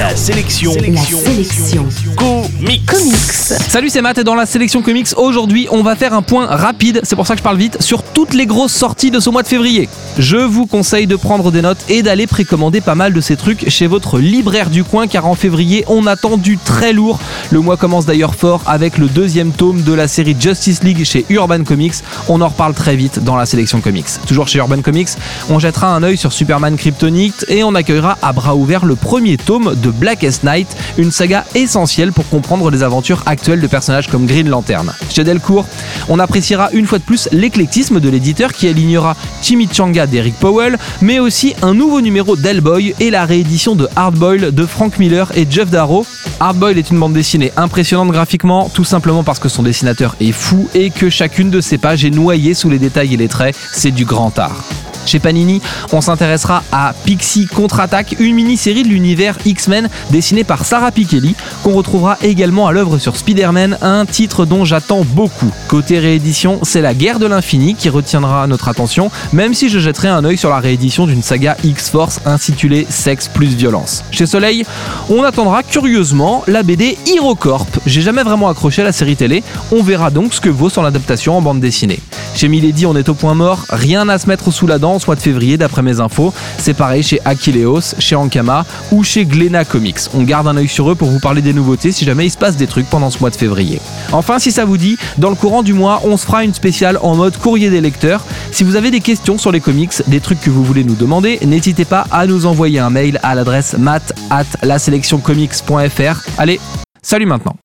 La sélection. La sélection. Comics. Comics. Salut, c'est Matt et dans la sélection comics, aujourd'hui, on va faire un point rapide, c'est pour ça que je parle vite, sur toutes les grosses sorties de ce mois de février. Je vous conseille de prendre des notes et d'aller précommander pas mal de ces trucs chez votre libraire du coin, car en février, on attend du très lourd. Le mois commence d'ailleurs fort avec le deuxième tome de la série Justice League chez Urban Comics. On en reparle très vite dans la sélection comics. Toujours chez Urban Comics, on jettera un œil sur Superman Kryptonite et on accueillera à bras ouverts le premier tome de Blackest Night, une saga essentielle pour comprendre les aventures actuelles de personnages comme Green Lantern. Chez Delcourt, on appréciera une fois de plus l'éclectisme de l'éditeur qui alignera Chimichanga d'Eric Powell, mais aussi un nouveau numéro d'Hellboy et la réédition de Hardboil de Frank Miller et Jeff Darrow. Hardboil est une bande dessinée impressionnante graphiquement, tout simplement parce que son dessinateur est fou et que chacune de ses pages est noyée sous les détails et les traits, c'est du grand art. Chez Panini, on s'intéressera à Pixie Contre-Attaque, une mini-série de l'univers X-Men dessinée par Sarah Pikeli, qu'on retrouvera également à l'œuvre sur Spider-Man, un titre dont j'attends beaucoup. Côté réédition, c'est la guerre de l'infini qui retiendra notre attention, même si je jetterai un œil sur la réédition d'une saga X-Force intitulée Sexe plus violence. Chez Soleil, on attendra curieusement la BD HeroCorp. J'ai jamais vraiment accroché à la série télé, on verra donc ce que vaut son adaptation en bande dessinée. Chez Milady, on est au point mort, rien à se mettre sous la dent ce mois de février d'après mes infos. C'est pareil chez Akileos, chez Ankama ou chez Glena Comics. On garde un œil sur eux pour vous parler des nouveautés si jamais il se passe des trucs pendant ce mois de février. Enfin, si ça vous dit, dans le courant du mois, on se fera une spéciale en mode courrier des lecteurs. Si vous avez des questions sur les comics, des trucs que vous voulez nous demander, n'hésitez pas à nous envoyer un mail à l'adresse mat at laselectioncomics.fr. Allez, salut maintenant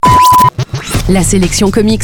La sélection comics,